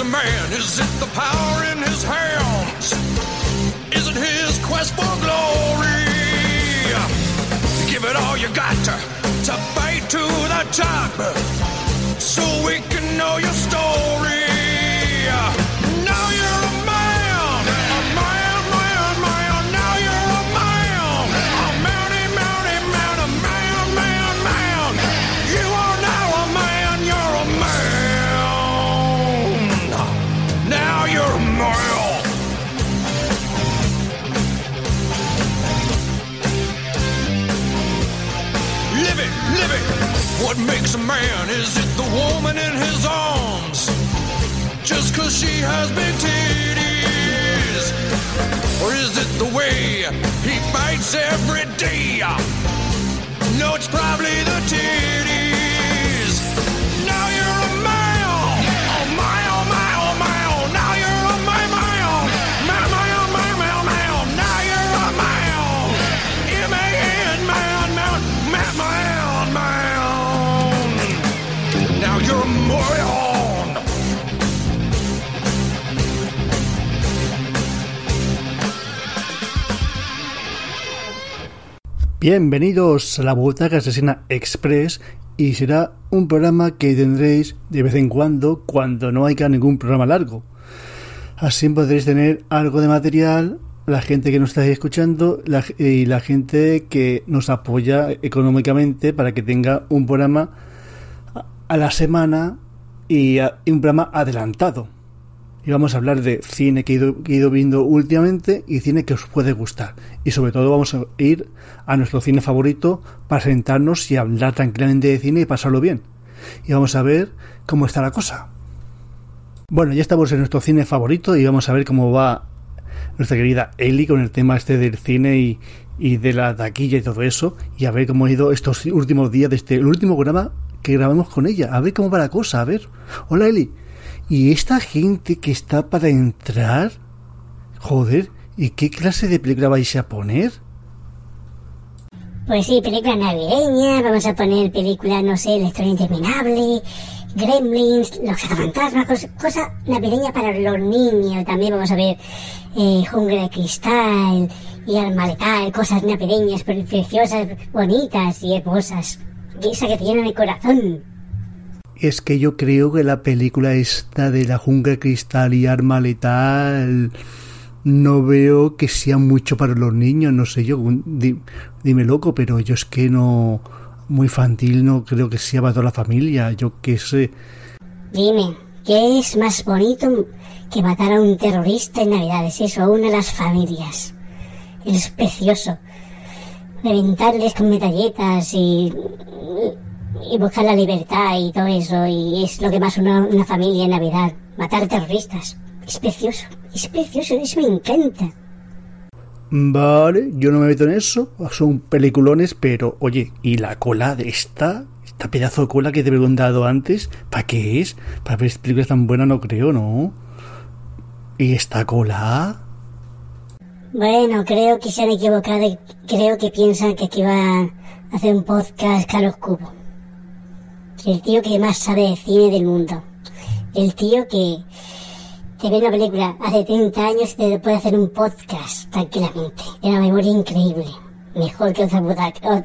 A man? Is it the power in his hands? Is it his quest for glory? Give it all you got to, to fight to the top so we can know your story. Makes a man? Is it the woman in his arms? Just cause she has big titties? Or is it the way he fights every day? No, it's probably the titties. Now you're a man. Bienvenidos a la Butaca Asesina Express y será un programa que tendréis de vez en cuando cuando no haya ningún programa largo. Así podréis tener algo de material, la gente que nos está escuchando y la gente que nos apoya económicamente para que tenga un programa a- la semana y un programa adelantado. Y vamos a hablar de cine que he, ido, que he ido viendo últimamente y cine que os puede gustar. Y sobre todo vamos a ir a nuestro cine favorito para sentarnos y hablar tranquilamente de cine y pasarlo bien. Y vamos a ver cómo está la cosa. Bueno, ya estamos en nuestro cine favorito y vamos a ver cómo va nuestra querida Eli con el tema este del cine y, de la taquilla y todo eso. Y a ver cómo ha ido estos últimos días de este el último programa que grabamos con ella. A ver cómo va la cosa. A ver. Hola Eli. ¿Y esta gente que está para entrar? Joder, ¿y qué clase de película vais a poner? Pues sí, película navideña, vamos a poner película, no sé, La historia interminable, Gremlins, Los cazafantasmas, cos- cosa navideña para los niños. También vamos a ver eh, Jungla de Cristal y Alma Letal, cosas navideñas, pre- preciosas, bonitas y hermosas. Esa que te llenan el corazón. Es que yo creo que la película esta de la jungla cristal y arma letal no veo que sea mucho para los niños, no sé yo, di- dime loco, pero yo es que no muy infantil no creo que sea para toda la familia, yo qué sé. Dime, ¿qué es más bonito que matar a un terrorista en Navidades? Eso, a una de las familias. Es precioso. Reventarles con metralletas y, y buscar la libertad y todo eso. Y es lo que más una, una familia en Navidad. Matar terroristas. Es precioso. Es precioso. Eso me encanta. Vale, yo no me meto en eso, son peliculones, pero oye, ¿y la cola de esta? Esta pedazo de cola que te he preguntado antes, ¿para qué es? Para ver películas tan buenas no creo, ¿no? ¿Y esta cola? Bueno, creo que se han equivocado y creo que piensan que aquí va a hacer un podcast Carlos Cubo. El tío que más sabe de cine del mundo. El tío que te ve una película hace 30 años y te puede hacer un podcast tranquilamente. Tiene una memoria increíble. Mejor que, otros buta- o-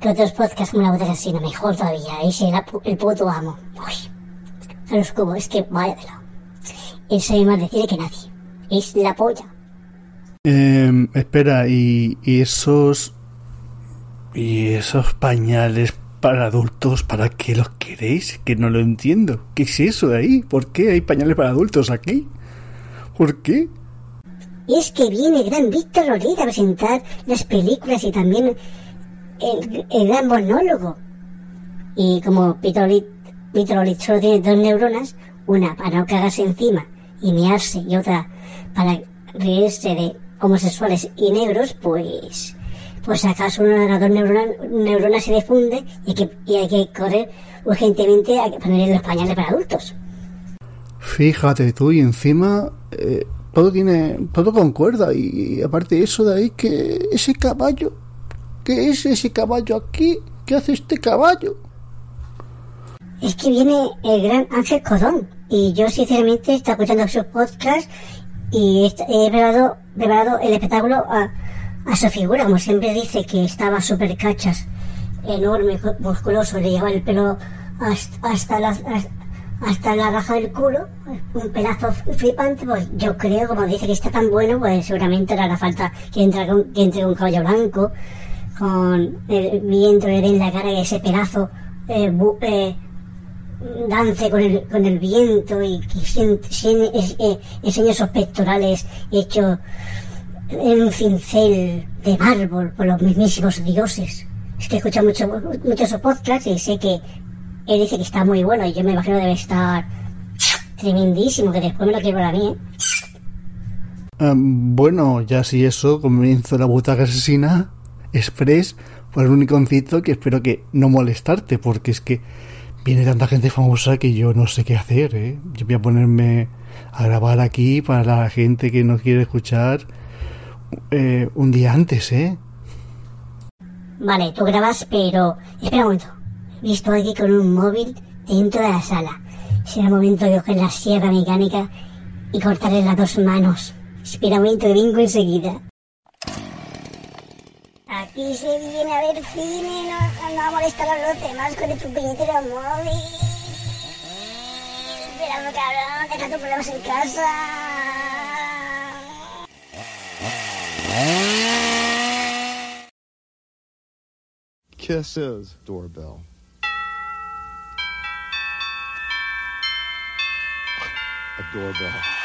que otros podcasts como la butaca asesina. Mejor todavía. Era pu- el puto amo. Uy. Carlos Cubo, es que vaya de lado. Él sabe más de cine que nadie. Es la polla. Em, espera, y, y esos... Y esos pañales para adultos, ¿para qué los queréis? Que no lo entiendo. ¿Qué es eso de ahí? ¿Por qué hay pañales para adultos aquí? ¿Por qué? Es que viene gran Víctor Rolita a presentar las películas y también el, gran monólogo. Y como Víctor Rolita solo tiene dos neuronas, una para no cagarse encima y mearse y otra para reírse de homosexuales y negros, pues pues acaso una de las dos neuronas, neuronas se defunde y hay, que, y hay que correr urgentemente a ponerle los pañales para adultos. Fíjate tú, y encima eh, todo tiene, todo concuerda, y, aparte eso de ahí, que ese caballo, ¿qué es ese caballo aquí? ¿Qué hace este caballo? Es que viene el gran Ángel Codón, y yo sinceramente estoy escuchando sus podcasts y he preparado, preparado el espectáculo a a su figura, como siempre dice que estaba súper cachas, enorme, musculoso, le llevaba el pelo hasta, la, hasta la raja del culo, un pelazo flipante, pues yo creo, como dice que está tan bueno, pues seguramente era la falta que entre, que entre un caballo blanco, con el viento le den la cara y ese pedazo eh, eh, dance con el, con el viento y que eh, enseñe esos pectorales hechos en un cincel de mármol por los mismísimos dioses. Es que escucha mucho, muchos podcasts y sé que él dice que está muy bueno y yo me imagino debe estar tremendísimo, que después me lo quiero para mí. ¿eh? Um, bueno, ya si eso, comienzo la butaca asesina express por el único concito que espero que no molestarte, porque es que viene tanta gente famosa que yo no sé qué hacer, ¿eh? Yo voy a ponerme a grabar aquí para la gente que no quiere escuchar eh, un día antes, ¿eh? Vale, tú grabas, pero... Espera un momento. Visto aquí con un móvil dentro de la sala. Será momento de coger la sierra mecánica y cortarle las dos manos. Espera un momento vengo enseguida. Aquí se viene a ver cine, no, no a molestar a los demás con el puñetero móvil. Espera, cabrón, deja tus problemas en casa. Kisses doorbell. A doorbell.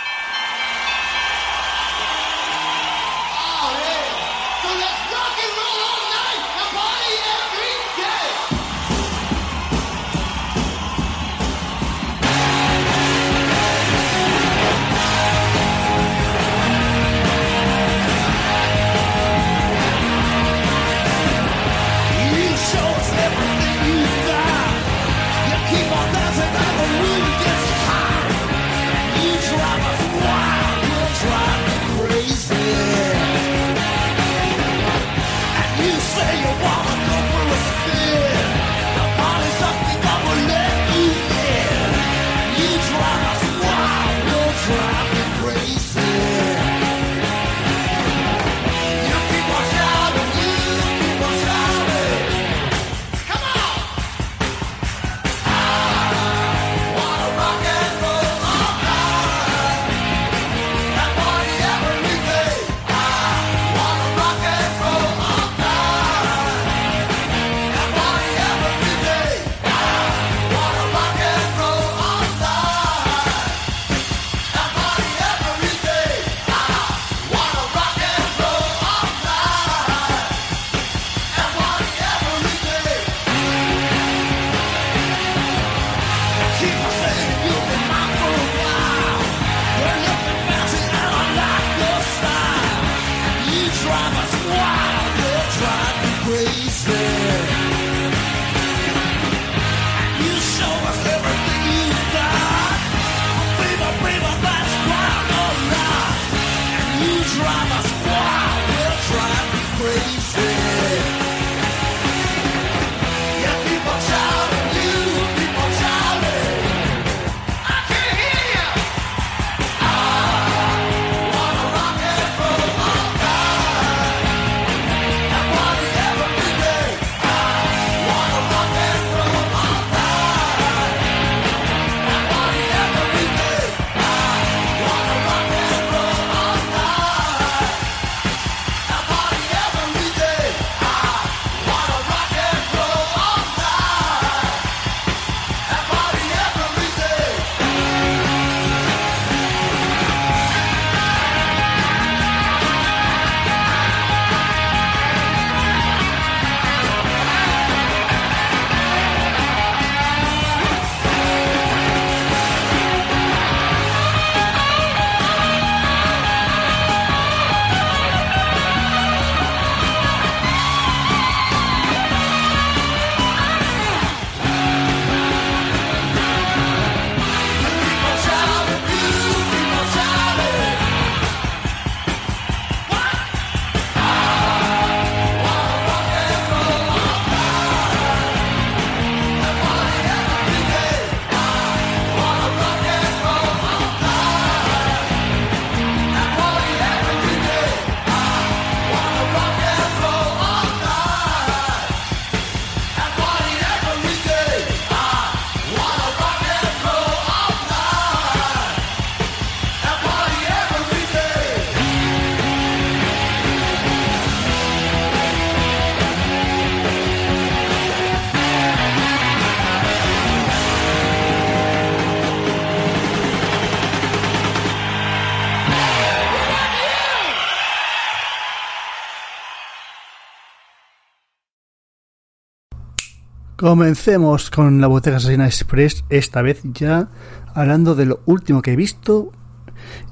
Comencemos con la Botega Asesina Express, esta vez ya hablando de lo último que he visto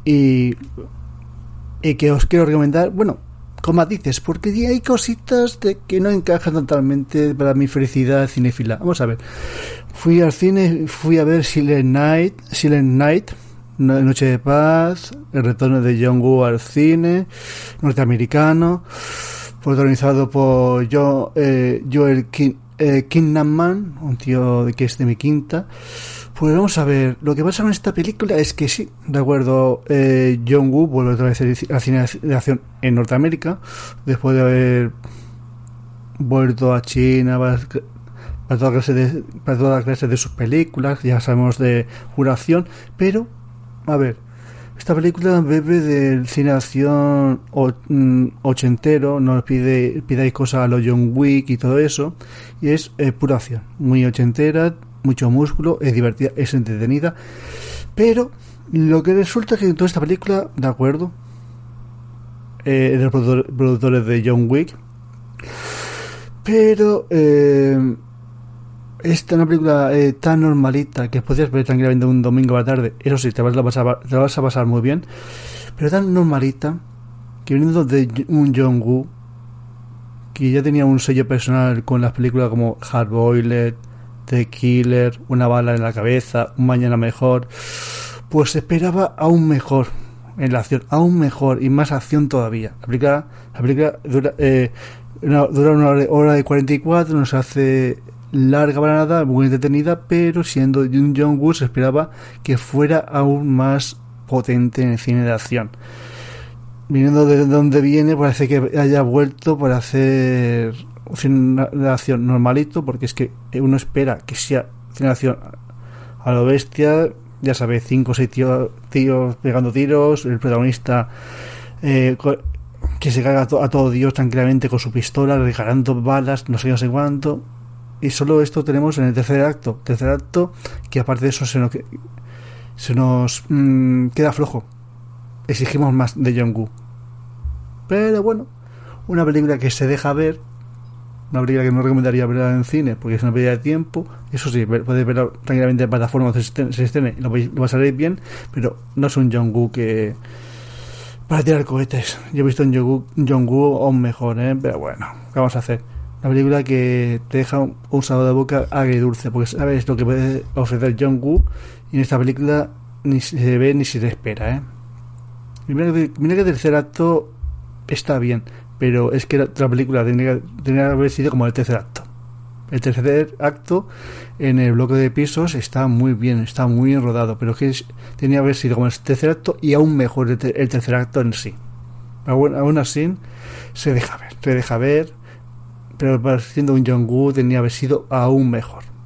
y, y que os quiero recomendar, bueno, con matices, porque hay cositas que no encajan totalmente para mi felicidad cinéfila. Vamos a ver, fui al cine, fui a ver Silent Night, Silent Night, Noche de Paz, el retorno de John Woo al cine, norteamericano, protagonizado por eh, Joel King, eh, Man, un tío que es de mi quinta. Pues vamos a ver, lo que pasa con esta película es que sí, de acuerdo, eh, John Woo vuelve otra vez a cine de acción en Norteamérica, después de haber vuelto a China para, para toda clase de, para toda clase de sus películas, ya sabemos de juración, pero, a ver, esta película bebe del cine acción mm, ochentero, no pide, pidáis cosas a los John Wick y todo eso, y es eh, pura acción, muy ochentera, mucho músculo, es divertida, es entretenida, pero lo que resulta es que en toda esta película, de acuerdo, eh, de los productores de John Wick, pero eh, esta es una película eh, tan normalita que podrías ver tranquilamente un domingo a la tarde. Eso sí, te vas, a vas a pasar muy bien. Pero tan normalita que viniendo de un John Woo, que ya tenía un sello personal con las películas como Hard Boiled, The Killer, Una bala en la cabeza, Un mañana mejor, pues esperaba aún mejor en la acción, aún mejor y más acción todavía. La película, la película dura, eh, una, dura una hora, hora y 44, nos hace larga para nada, muy entretenida, pero siendo un John Woo se esperaba que fuera aún más potente en el cine de acción. Viniendo de donde viene, parece que haya vuelto para hacer cine de acción normalito, porque es que uno espera que sea cine de acción a lo bestia, ya sabes, cinco o seis tíos, tíos pegando tiros, el protagonista eh, que se caga a, todo Dios tranquilamente con su pistola, regalando balas, no sé, no sé cuánto y solo esto tenemos en el tercer acto. Tercer acto que aparte de eso se nos, mm, queda flojo. Exigimos más de Jong-Gu. Pero bueno, una película que se deja ver. Una película que no recomendaría verla en cine porque es una pérdida de tiempo. Eso sí, puedes verla tranquilamente en plataforma se estrene, lo, va a salir bien. Pero no es un Jong-Gu que. Para tirar cohetes. Yo he visto en Jong-Gu aún mejor, ¿eh? Pero bueno, ¿qué vamos a hacer? Una película que te deja un, sabor de boca agridulce, porque sabes lo que puede ofrecer John Woo y en esta película ni se ve ni se te espera, ¿eh? mira, que, el tercer acto está bien, pero es que la, película tenía, que haber sido como el tercer acto. El tercer acto en el bloque de pisos está muy bien, está muy bien rodado, pero que tenía que haber sido como el tercer acto y aún mejor el, tercer acto en sí. Aún, aún así, se deja ver, se deja ver pero siendo un Jong-Woo tenía que haber sido aún mejor.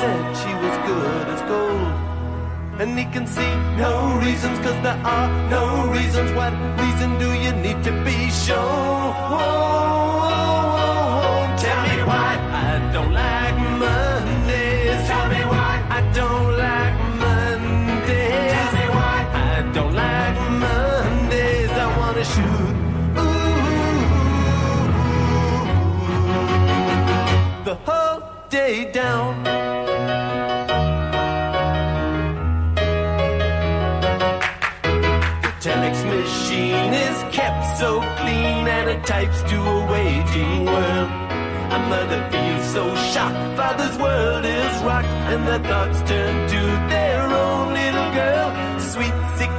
said she was good as gold. And he can see no reasons, cause there are no reasons. What reason do you need to be shown? Whoa, whoa, whoa, Tell me why I don't like Mondays. Tell me why I don't like Mondays. Tell me why I don't like Mondays. I wanna shoot. Ooh. The day down. The telex machine is kept so clean and it types to a waiting world. A mother feels so shocked, father's world is rocked, and the thoughts turn to their own little girl. Sweet 16,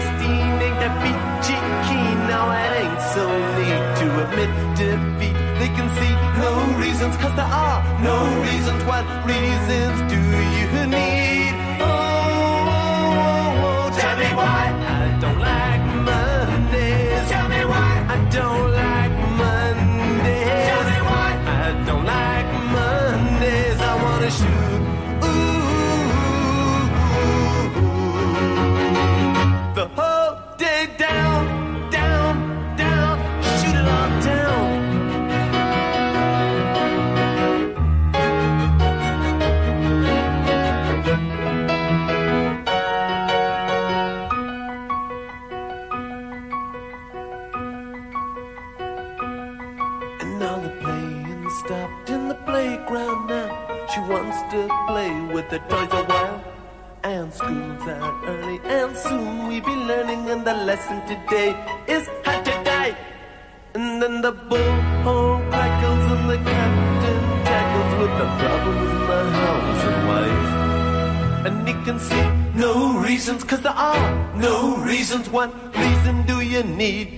ain't that bitchy keen? Now it ain't so neat to admit defeat. They can see no reason reasons, cause there are no reasons. What reasons do you need? Oh, oh, oh, oh. tell me why I don't like Mondays. Tell me why I don't What reason do you need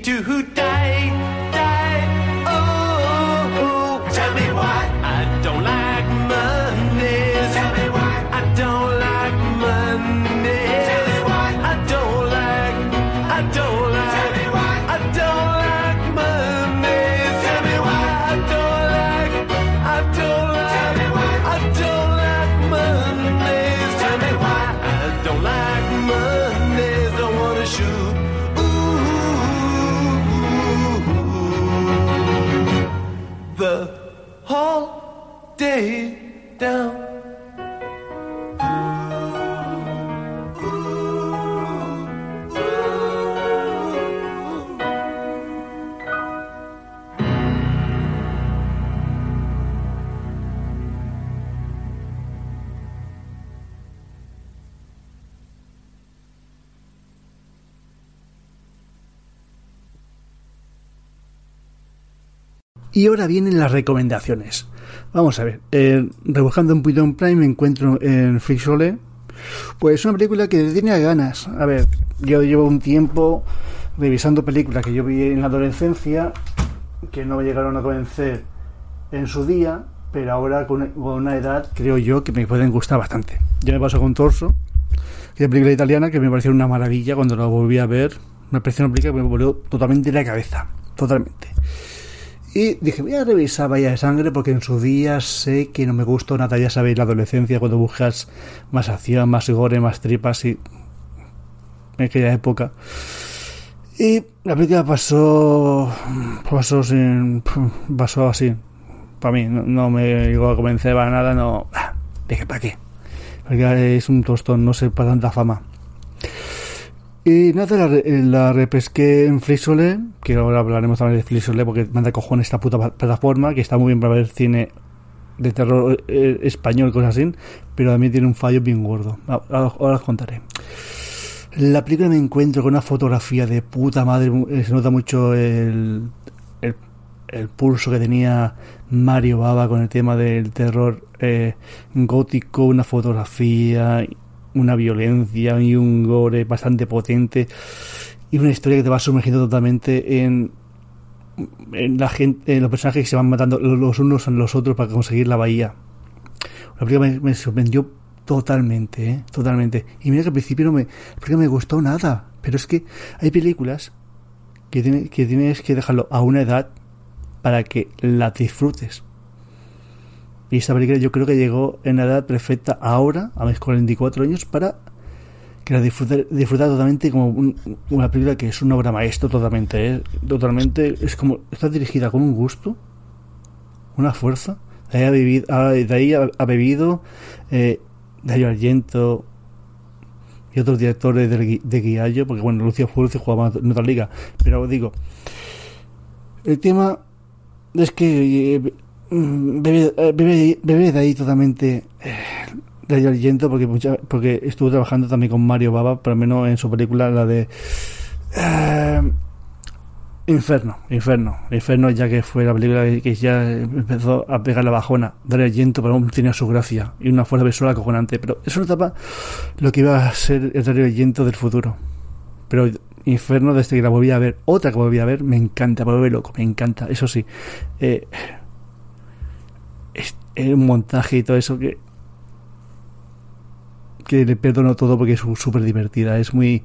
day down. Y ahora vienen las recomendaciones. Vamos a ver, eh, rebuscando un poquito en Prime me encuentro en Frixole. Pues una película que tenía ganas. A ver, yo llevo un tiempo revisando películas que yo vi en la adolescencia, que no me llegaron a convencer en su día, pero ahora con una edad creo yo que me pueden gustar bastante. Ya me pasó con Torso, que es película italiana que me pareció una maravilla cuando la volví a ver. Me pareció una película que me volvió totalmente la cabeza. Totalmente. Y dije, voy a revisar Bahía de Sangre porque en su día sé que no me gustó nada. Ya sabéis, la adolescencia, cuando buscas más acción, más gore, más tripas y. en aquella época. Y la película pasó. pasó sin. pasó así. Para mí, no, no me llegó a convencer para nada, no. ah, Dije, ¿para qué? Porque es un tostón, no sé para tanta fama. Y nada, la, re- la repesqué en Frisole, que ahora hablaremos también de Frisole porque manda cojones esta puta plataforma, que está muy bien para ver cine de terror eh, español, cosas así, pero también tiene un fallo bien gordo. Ah, Ahora, os contaré. La película me encuentro con una fotografía de puta madre, eh, se nota mucho el, el, el pulso que tenía Mario Baba con el tema del terror eh, gótico, una fotografía, una violencia y un gore bastante potente y una historia que te va sumergiendo totalmente en, en la gente, en los personajes que se van matando los unos a los otros para conseguir la bahía. La película me, sorprendió totalmente, ¿eh? totalmente. Y mira que al principio no me, película me gustó nada, pero es que hay películas que, que tienes que dejarlo a una edad para que la disfrutes. Y esta película yo creo que llegó en la edad perfecta ahora, a mis 44 años, para que la disfrutar, disfrutar totalmente como un- una película que es una obra maestra totalmente, ¿eh? totalmente, es como, está dirigida con un gusto, una fuerza, de ahí ha, vivido, de ahí ha, ha bebido eh, Dario Argento y otros directores de Guiallo, porque bueno, Lucio Fulci jugaba en otra liga, pero digo, el tema es que eh, mm, eh, bebe de ahí totalmente eh, Dario Argento porque mucha- porque estuvo trabajando también con Mario Baba, por lo menos en su película la de eh, Inferno, Inferno, Inferno ya que fue la película que- ya empezó a pegar la bajona. Dario Argento pero aún tenía su gracia y una fuerza visual acojonante, pero eso no tapa lo que iba a ser el Dario Argento del futuro. Pero Inferno, desde que la volví a ver, otra que volví a ver, me encanta, me loco, me encanta. Eso sí, un montaje y todo eso que que le perdono todo porque es súper divertida, es muy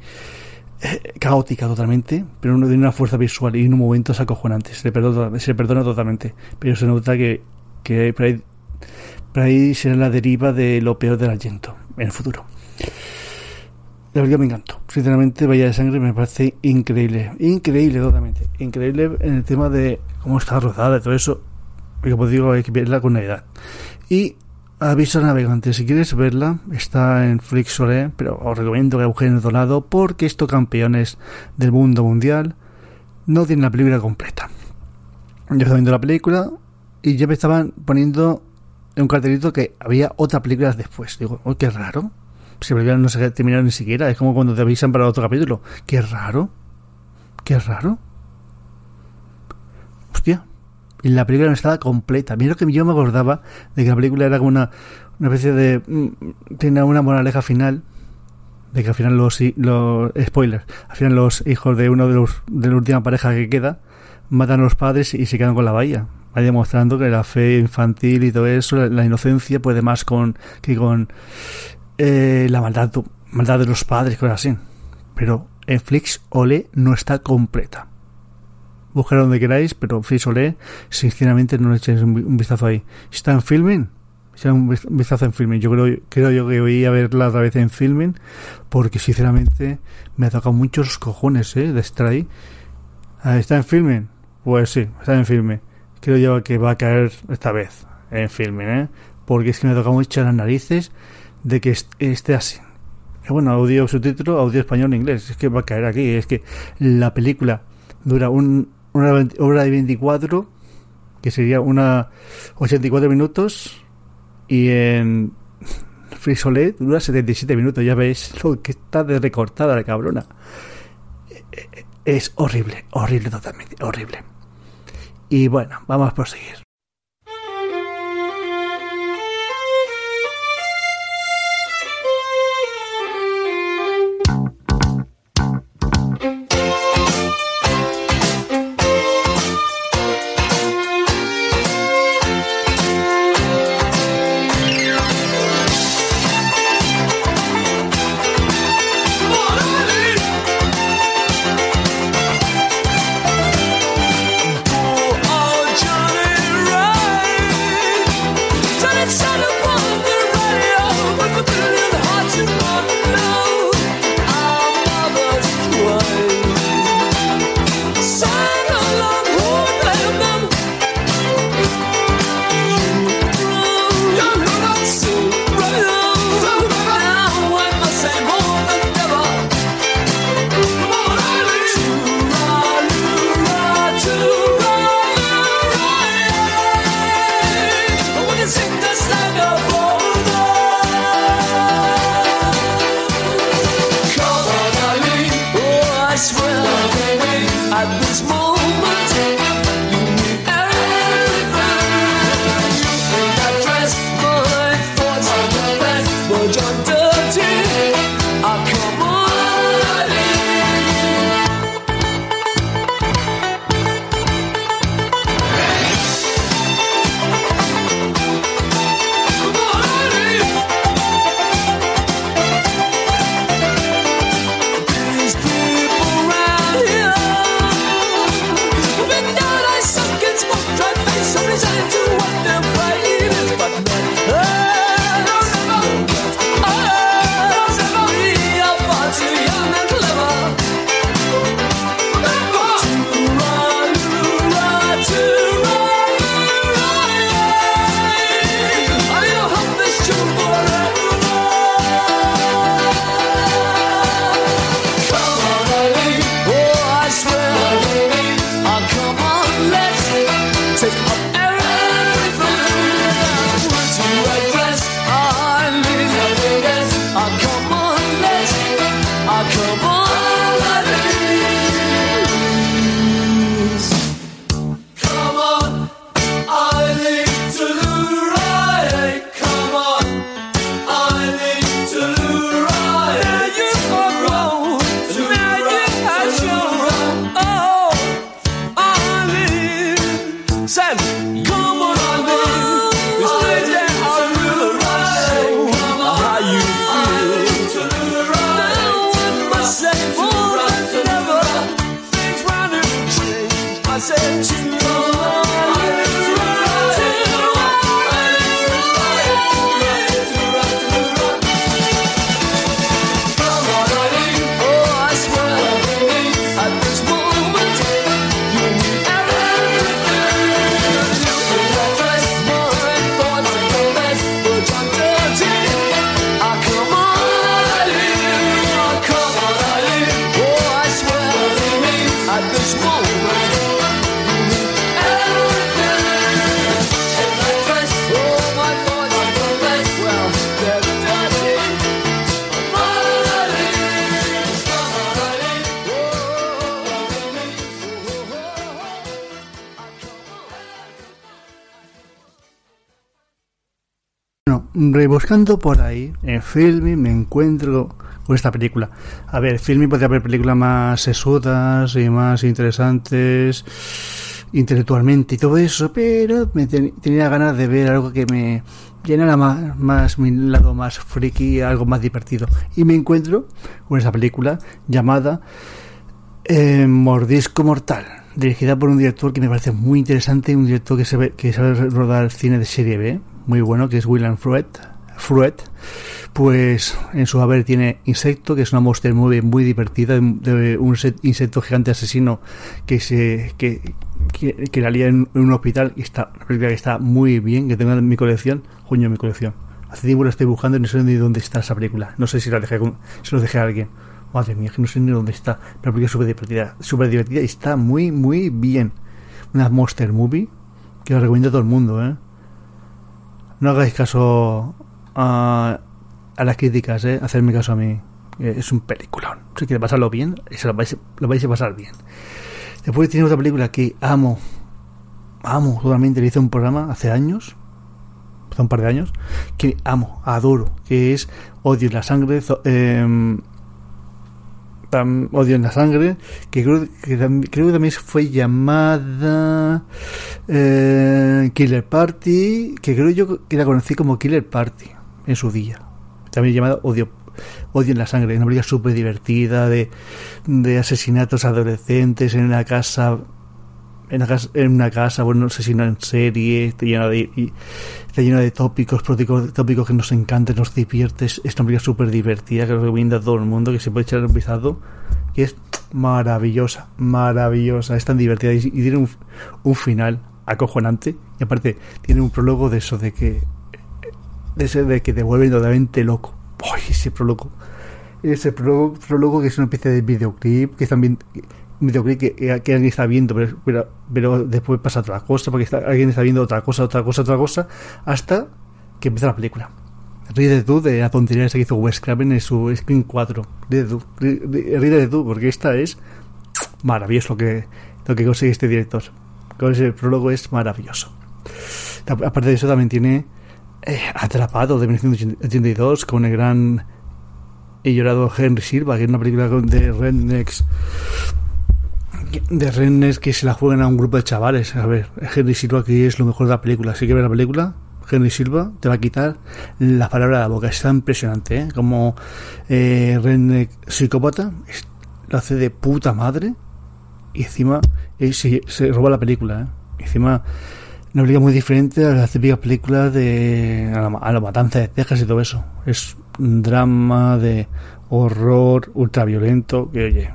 eh, caótica totalmente, pero no tiene una fuerza visual y en un momento es acojonante, se le perdona, se le perdona totalmente, pero se nota que, que por ahí será la deriva de lo peor del Argento en el futuro. La verdad me encantó. Sinceramente, Bahía de Sangre me parece increíble. Increíble totalmente. Increíble en el tema de cómo está rodada y todo eso. Como digo, hay que verla con edad. Y aviso navegante, si quieres verla, está en Flixolé, pero os recomiendo que busquéis en porque estos campeones del mundo mundial no tienen la película completa. Yo estaba viendo la película y ya me estaban poniendo en un cartelito que había otra película después. Digo, oh, qué raro si la no se ha ni siquiera. Es como cuando te avisan para otro capítulo. Qué raro. Qué raro. Y la película no estaba completa. Mira que yo me acordaba de que la película era como una, especie de... mm, Tenía una moraleja final. De que al final los, los... Spoilers. Al final los hijos de uno de los... De la última pareja que queda matan a los padres y se quedan con la bahía. Va demostrando que la fe infantil y todo eso, la, la inocencia puede más con que con eh, la maldad, maldad de los padres, cosas así. Pero en Flix Ole no está completa. Buscar donde queráis, pero Flix Ole, sinceramente, no le echéis un, vi- un vistazo ahí. Está en filming, echad un vis- un vistazo en filming. Yo creo, creo yo que voy a verla otra vez en filming, porque sinceramente me ha tocado mucho los cojones, ¿eh? De estar ahí. Ah, ¿Está en filming? Pues sí, está en filming. Creo yo que va a caer esta vez en filming, ¿eh? Porque es que me ha tocado mucho las narices de que est- esté así. Bueno, audio subtítulo, audio español inglés. Es que va a caer aquí. Es que la película dura un, una hora y 24, que sería una 84 minutos, y en Frisolet dura 77 minutos. Ya veis lo que está de recortada la cabrona. Es horrible, horrible totalmente, horrible. Y bueno, vamos a proseguir. Rebuscando por ahí, en Filming me encuentro con esta película. A ver, Filming podría haber películas más sesudas y más interesantes intelectualmente y todo eso, pero me ten- tenía ganas de ver algo que me llenara más, más mi lado más friki, algo más divertido. Y me encuentro con esa película llamada eh, Mordisco Mortal, dirigida por un director que me parece muy interesante, un director que sabe, que sabe rodar cine de serie B, muy bueno, que es William Fruet. Fruet, pues en su haber tiene Insecto, que es una monster movie muy divertida, de, un se- insecto gigante asesino que se que, que, la lía en, un hospital y está una película que está muy bien, que tengo en mi colección, coño, en mi colección. Hace tiempo la estoy buscando y no sé ni dónde está esa película. No sé si la dejé se lo dejé a alguien. Madre mía, que no sé ni dónde está. Pero porque es súper divertida, súper divertida y está muy, muy bien. Una monster movie que os recomiendo a todo el mundo, ¿eh? No hagáis caso a, las críticas, ¿eh? Hacerme caso a mí. Es un peliculón. Si quieres pasarlo bien, se lo vais, lo vais a pasar bien. Después tiene otra película que amo, amo totalmente. Le hice un programa hace años, hace un par de años, que amo, adoro, que es Odio en la sangre, em, Odio en la sangre, que creo que, creo que también fue llamada eh, Killer Party, que creo yo que la conocí como Killer Party en su día. También llamada Odio Odio en la sangre, una película súper divertida de, asesinatos adolescentes en una casa en una casa, en una casa bueno, asesino en serie, llena de, está llena de tópicos, tópicos, que nos encantan, nos diviertes. Es una película súper divertida que recomiendo a todo el mundo, que se puede echar un vistazo, que es maravillosa, maravillosa, es tan divertida y, tiene un, un final acojonante. Y aparte, tiene un prólogo de eso, de que de, ese, de que te totalmente loco. ¡Ay, ese prólogo! Ese prólogo, que es una especie de videoclip, que también un videoclip que, que alguien está viendo, pero, después pasa otra cosa, porque alguien está viendo otra cosa, otra cosa, otra cosa, hasta que empieza la película. Ríete tú de la tontería esa que hizo Wes Craven en su Screen 4. Ríete tú, rí- rí- ríete tú, porque esta es maravilloso lo que, lo que consigue este director. Con ese prólogo es maravilloso. Aparte de eso, también tiene eh, Atrapado de 1982 con el gran y llorado Henry Silva, que es una película de Rednecks de Rednecks que se la juegan a un grupo de chavales. A ver, Henry Silva aquí es lo mejor de la película. Así que ver la película, Henry Silva te va a quitar la palabra de la boca. Está impresionante, ¿eh? Como eh, psicópata lo hace de puta madre y encima eh, se, roba la película, ¿eh? Encima una película muy diferente a las típicas películas de a la, a la matanza de Texas y todo eso. Es un drama de horror ultraviolento que oye,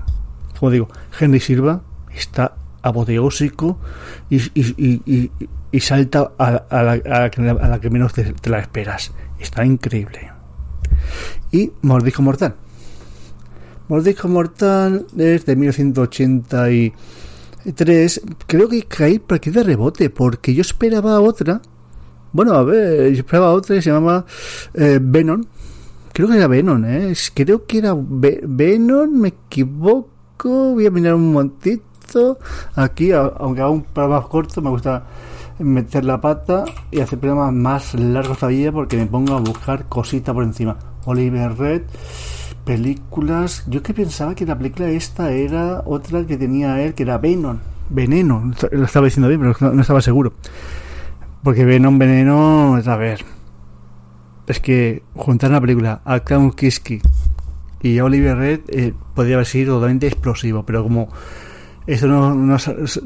como digo, Henry Silva está apoteósico y, y, y, y- salta a, a la, a la que, a la que menos te, la esperas. Está increíble. Y Mordisco Mortal. Mordisco Mortal es de 1983. Creo que caí por aquí de rebote, porque yo esperaba otra. Bueno, a ver, yo esperaba otra que se llamaba eh, Venom. Creo que era Venom, ¿eh? Creo que era Ve- Venom, me equivoco. Voy a mirar un momentito. Aquí, aunque haga un programa corto, me gusta meter la pata y hacer programas más largos todavía porque me pongo a buscar cositas por encima. Oliver Red, películas. Yo que pensaba que la película esta era otra que tenía él, que era Venom. Veneno, lo estaba diciendo bien, pero no, no estaba seguro. Porque Venom, Veneno, a ver. Es que juntar una película a Clown Kiski y a Oliver Red eh, podría haber sido totalmente explosivo, pero como esto no, no,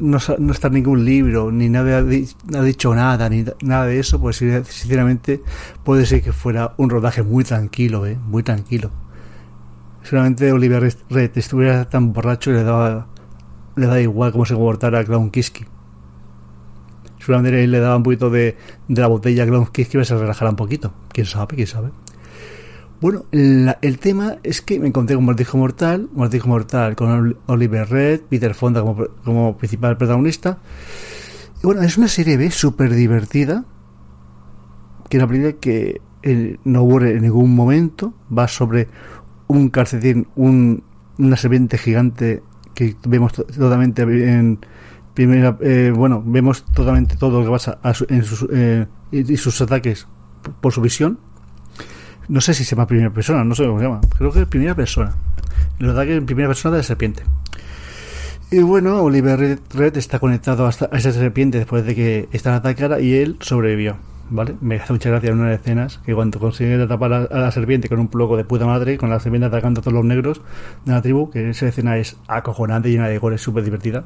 no, está en ningún libro, ni nadie ha, di- ha dicho nada, ni nada de eso, pues sinceramente puede ser que fuera un rodaje muy tranquilo, ¿eh? muy tranquilo. Solamente Oliver Red estuviera tan borracho y le daba, le da igual cómo se comportara Clown Kiski. Seguramente le daba un poquito de, de la botella a Clown Kiski y se relajara un poquito. Quién sabe, quién sabe. Bueno, la- el tema es que me encontré con Mordisco Mortal, Mordisco Mortal con Ol- Oliver Red, Peter Fonda como, como principal protagonista. Y bueno, es una serie B súper divertida, que es una película que eh, no aburre en ningún momento, va sobre un calcetín, un, una serpiente gigante que vemos to- totalmente en primera, eh, bueno, vemos totalmente todo lo que pasa a su- en sus, eh, y sus ataques por su visión. No sé si se llama primera persona, no sé cómo se llama. Creo que es primera persona. El ataque en primera persona de la serpiente. Y bueno, Oliver Red, está conectado a esa serpiente después de que esta la atacara y él sobrevivió. ¿Vale? Me hace mucha gracia en una de escenas que cuando consigue atrapar a, la serpiente con un ploco de puta madre, con la serpiente atacando a todos los negros de la tribu, que esa escena es acojonante, llena de gore, súper divertida.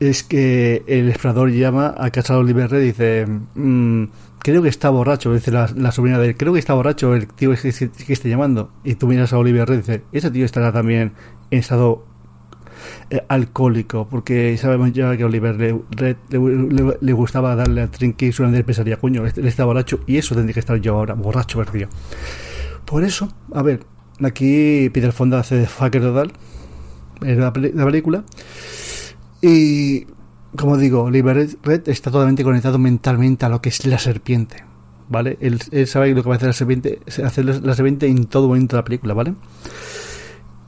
Es que el explorador llama a casa Oliver Red y dice: "Mm, Creo que está borracho, dice la, la sobrina de él. Creo que está borracho el tío que, que, que está llamando. Y tú miras a Oliver Red y dices: Ese tío estará también en estado eh, alcohólico, porque sabemos ya que Oliver le, le, gustaba darle al trinque y su pensaría, coño, este, él está borracho y eso tendría que estar yo ahora, borracho perdido. Por eso, a ver, aquí Peter Fonda hace de fucker total en la película y como digo, Oliver Red- está totalmente conectado mentalmente a lo que es la serpiente. ¿Vale? Él, sabe lo que va a hacer la serpiente, hacer la serpiente en todo momento de la película, ¿vale?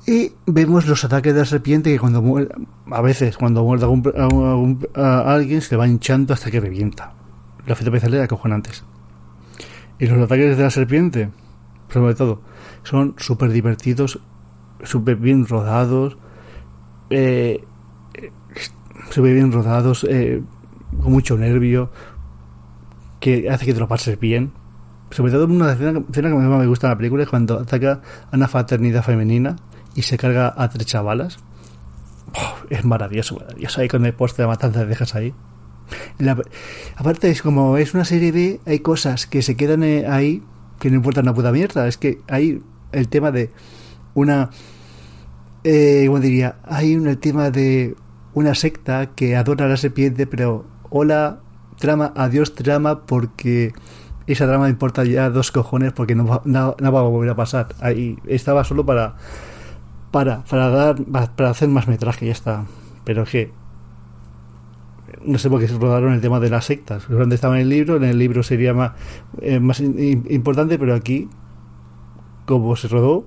Y vemos los ataques de la serpiente que cuando muere, a veces cuando muerde a, algún- a algún- a alguien se le va hinchando hasta que revienta. Los efectos especiales acojonantes. Y los ataques de la serpiente, sobre todo, son súper divertidos, súper bien rodados, eh, súper bien rodados, eh, con mucho nervio, que hace que te lo pases bien. Sobre todo una escena, escena que más me gusta en la película es cuando ataca a una fraternidad femenina y se carga a tres chavalas. Es maravilloso, maravilloso. Ahí con el poste de matanza dejas ahí. Aparte, es como es una serie B, hay cosas que se quedan eh, ahí que no importan una puta mierda. Es que hay el tema de una. Eh, ¿Cómo diría? Hay un, el tema de una secta que adora a la serpiente, pero hola, trama, adiós, trama, porque esa trama importa ya dos cojones porque no va, no, no va a volver a pasar. Ahí estaba solo para para para dar para hacer más metraje ya está. Pero que no sé por qué se rodaron el tema de las sectas. Donde estaba en el libro en el libro sería más eh, más importante pero aquí como se rodó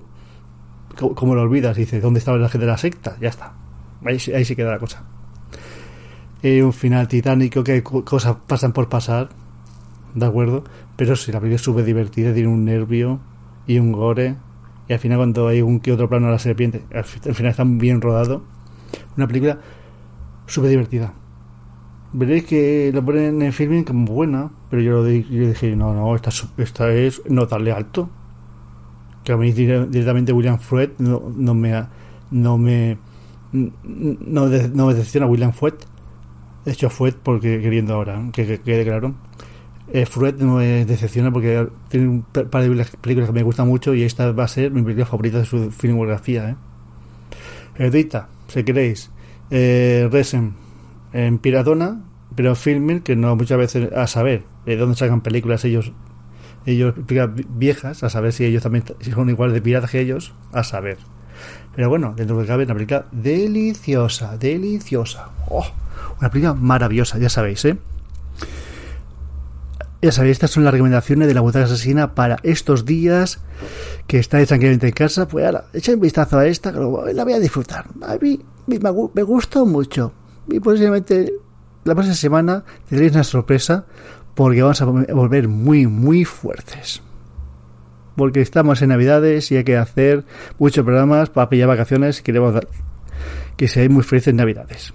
co- como lo olvidas dice dónde estaba la gente de la secta ya está ahí, ahí se queda la cosa. Un final titánico que co- cosas pasan por pasar de acuerdo pero si la película es súper divertida tiene un nervio y un gore y al final cuando hay un que otro plano de la serpiente al, fi- al final está bien rodado. Una película súper divertida. Veréis que lo ponen en filming como buena pero yo, lo di- yo dije no no esta, es- esta es notable alto. Que a mí dire- directamente William Fruet no, no me no me no, de- no me decepciona William Fruet de hecho Fruet porque queriendo ahora que, que quede claro eh, Fruet no me decepciona porque tiene un par de películas- que me gustan mucho y esta va a ser mi película favorita de su filmografía. ¿eh? Edita, si queréis, eh, Resen en Piratona, pero filmen que no muchas veces a saber de dónde sacan películas ellos ellos viejas a saber si ellos también si son igual de piratas que ellos a saber pero bueno dentro de cabe una película deliciosa deliciosa Oh, una película maravillosa ya sabéis eh ya sabéis, estas son las recomendaciones de la butaca asesina para estos días que estáis tranquilamente en casa. Pues ahora, echad un vistazo a esta, que la voy a disfrutar. A mí me gustó mucho. Y posiblemente la próxima semana tendréis una sorpresa porque vamos a volver muy, muy fuertes. Porque estamos en Navidades y hay que hacer muchos programas para pillar vacaciones y queremos que seáis muy felices Navidades.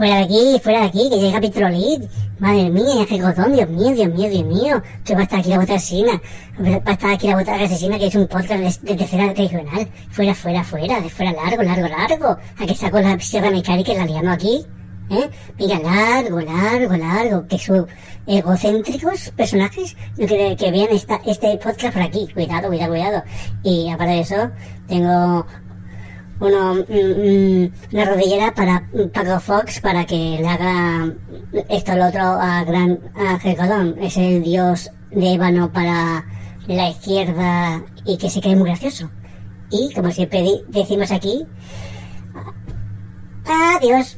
Fuera de aquí, fuera de aquí, que llega Petrolit. Madre mía, qué cotón, Dios mío, Dios mío, Dios mío. Que va a estar aquí la bota asesina. Va a estar aquí la bota asesina, que es un podcast de, de tercera regional. Fuera, fuera, fuera, de fuera largo, largo, largo. A que saco la sierra mecánica y la liamos aquí. ¿Eh? Mira, largo, largo, largo. Que sus egocéntricos personajes no quieren que vean esta, este podcast por aquí. Cuidado, cuidado, cuidado. Y aparte de eso, tengo uno, mm, mm, una rodillera para Paco Fox para que le haga esto lo otro a Gran Ángel Colón. Es el dios de ébano para la izquierda y que se cree muy gracioso. Y como siempre decimos aquí, adiós.